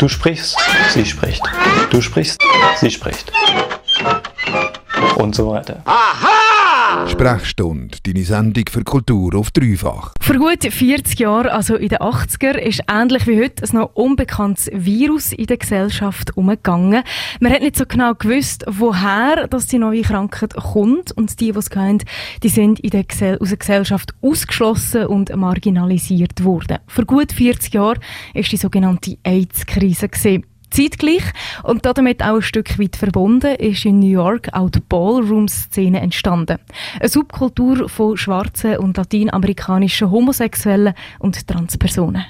Du sprichst, sie spricht. Du sprichst, sie spricht. Und so weiter. Aha! Sprechstunde, deine Sendung für Kultur auf dreifach. Vor gut 40 Jahren, also in den 80er, ist ähnlich wie heute ein noch unbekanntes Virus in der Gesellschaft umgegangen. Man hat nicht so genau gewusst, woher dass die neue Krankheit kommt und die, die es hatten, die sind in der Gesell aus der Gesellschaft ausgeschlossen und marginalisiert worden. Vor gut 40 Jahren ist die sogenannte AIDS-Krise Zeitgleich und damit auch ein Stück weit verbunden ist in New York auch die Ballroom-Szene entstanden. Eine Subkultur von schwarzen und lateinamerikanischen Homosexuellen und Transpersonen.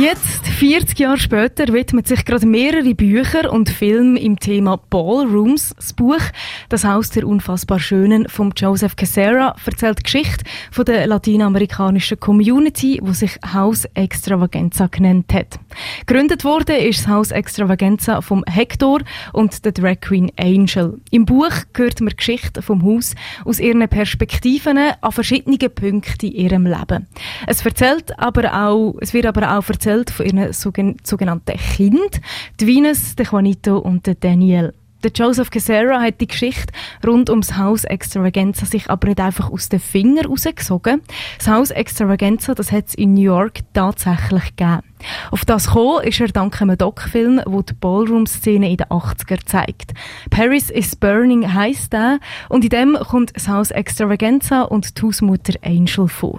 Jetzt 40 Jahre später widmet sich gerade mehrere Bücher und Filme im Thema Ballrooms. Das Buch «Das Haus der unfassbar Schönen» von Joseph Cassera erzählt die Geschichte von der lateinamerikanischen Community, wo sich Haus Extravaganza genannt hat. Gegründet wurde ist das Haus Extravaganza vom Hector und der Drag Queen Angel. Im Buch hört man die Geschichte vom Haus aus ihren Perspektiven an verschiedenen Punkten in ihrem Leben. Es erzählt aber auch, es wird aber auch erzählt von ihren sogenannten Kind, die Venus, der Juanito und der Daniel. Der Joseph Cassera hat die Geschichte rund ums Haus Extravaganza sich aber nicht einfach aus den Fingern rausgesogen. Das Haus Extravaganza, das hat es in New York tatsächlich gegeben. Auf das gekommen ist er dank einem Doc-Film, der die Ballroom-Szene in den 80er zeigt. Paris is Burning heisst der und in dem kommt das Haus Extravaganza und die Hausmutter Angel vor.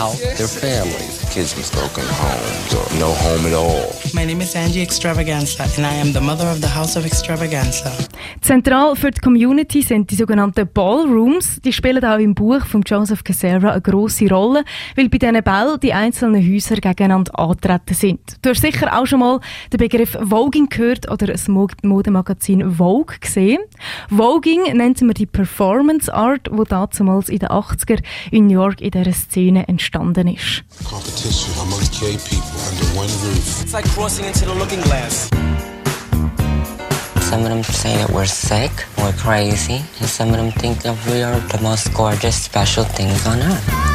House, their families, kids with broken homes or no home at all. My name is Angie Extravaganza and I am the mother of the House of Extravaganza. Zentral für die Community sind die sogenannten Ballrooms. Die spielen auch im Buch von Joseph Cassera eine grosse Rolle, weil bei diesen Bällen die einzelnen Häuser gegeneinander antreten sind. Du hast sicher auch schon mal den Begriff Voging gehört oder das Modemagazin Vogue gesehen. Voging nennt man die Performance Art, die damals in den 80er in New York in dieser Szene entstanden ist. Competition amongst gay people under one roof. It's like crossing into the looking glass. Some of them say that we're sick, we're crazy, and some of them think that we are the most gorgeous, special things on earth.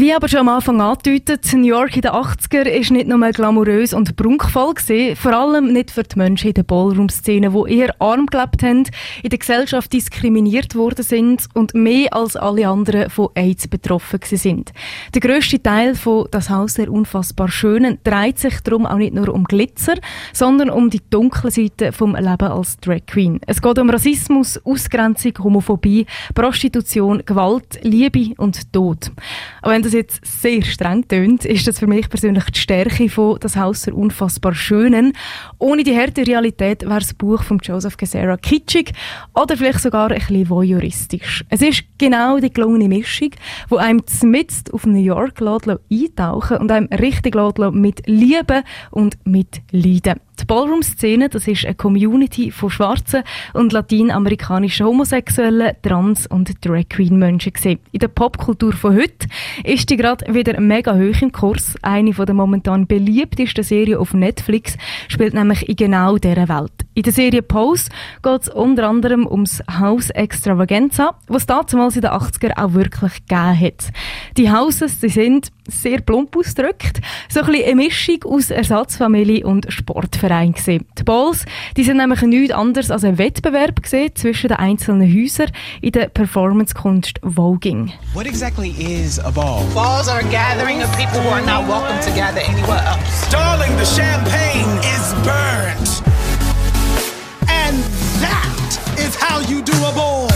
Wie aber schon am Anfang angedeutet, New York in den 80er ist nicht nur glamourös und prunkvoll gewesen, vor allem nicht für die Menschen in der Ballroom-Szene, die eher arm gelebt haben, in der Gesellschaft diskriminiert worden sind und mehr als alle anderen von AIDS betroffen sind. Der grösste Teil von «Das Haus der unfassbar Schönen» dreht sich darum auch nicht nur um Glitzer, sondern um die dunkle Seite vom Leben als Drag Queen. Es geht um Rassismus, Ausgrenzung, Homophobie, Prostitution, Gewalt, Liebe und Tod. Aber wenn das jetzt sehr streng tönt, ist das für mich persönlich die Stärke von «Das Haus der unfassbar Schönen». Ohne die harte Realität wäre das Buch von Joseph Cassera kitschig oder vielleicht sogar ein bisschen voyeuristisch. Es ist genau die gelungene Mischung, die einem zmitzt auf New York eintauchen und einem richtig mit Liebe und mit Leiden. Die Ballroom-Szene, das ist eine Community von schwarzen und lateinamerikanischen Homosexuellen, Trans- und Drag Queen-Menschen In der Popkultur von heute ist die gerade wieder mega hoch im Kurs. Eine der momentan beliebtesten Serien auf Netflix spielt nämlich in genau dieser Welt. In der Serie Pose geht es unter anderem ums Haus Extravaganza, was damals in den 80er auch wirklich gegeben hat. Die Houses, die sind sehr plump ausgedrückt, so ein bisschen eine Mischung aus Ersatzfamilie und Sportverein gewesen. Die Balls, die sind nämlich nichts anderes als ein Wettbewerb gewesen zwischen den einzelnen Häusern in der Performancekunst Voging. What exactly is a ball? Balls are a gathering of people who are not welcome to gather anywhere else. Darling, the champagne is burnt. And that is how you do a ball.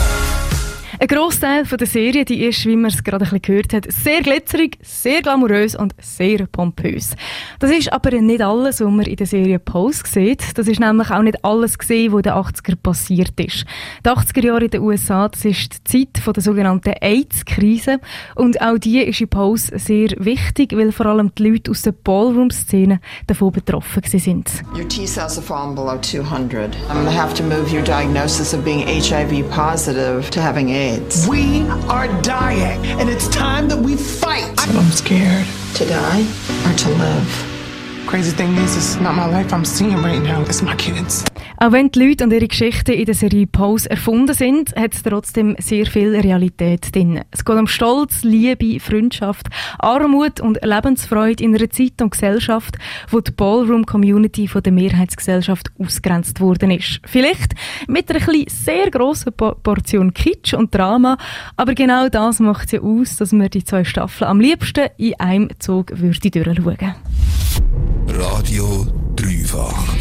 Ein Großteil der Serie die ist, wie man es gerade ein gehört hat, sehr glitzerig, sehr glamourös und sehr pompös. Das ist aber nicht alles, was man in der Serie Pose sieht. Das ist nämlich auch nicht alles gesehen, was in den 80er passiert ist. Die 80er Jahre in den USA, das ist die Zeit der sogenannten AIDS-Krise und auch die ist in Pose sehr wichtig, weil vor allem die Leute aus der Ballroom-Szene davon betroffen sind. Your T-cells have fallen below 200. I'm to have to move your diagnosis of being HIV positive to having AIDS. AIDS. We are dying, and it's time that we fight. I'm scared. To die or to live? Auch wenn die Leute und ihre Geschichten in der Serie Pose erfunden sind, hat es trotzdem sehr viel Realität drin. Es geht um Stolz, Liebe, Freundschaft, Armut und Lebensfreude in einer Zeit und Gesellschaft, wo die Ballroom-Community von der Mehrheitsgesellschaft ausgrenzt worden ist. Vielleicht mit einer sehr grossen Portion Kitsch und Drama, aber genau das macht ja aus, dass man die zwei Staffeln am liebsten in einem Zug würde durchschauen. Radio Dreifach.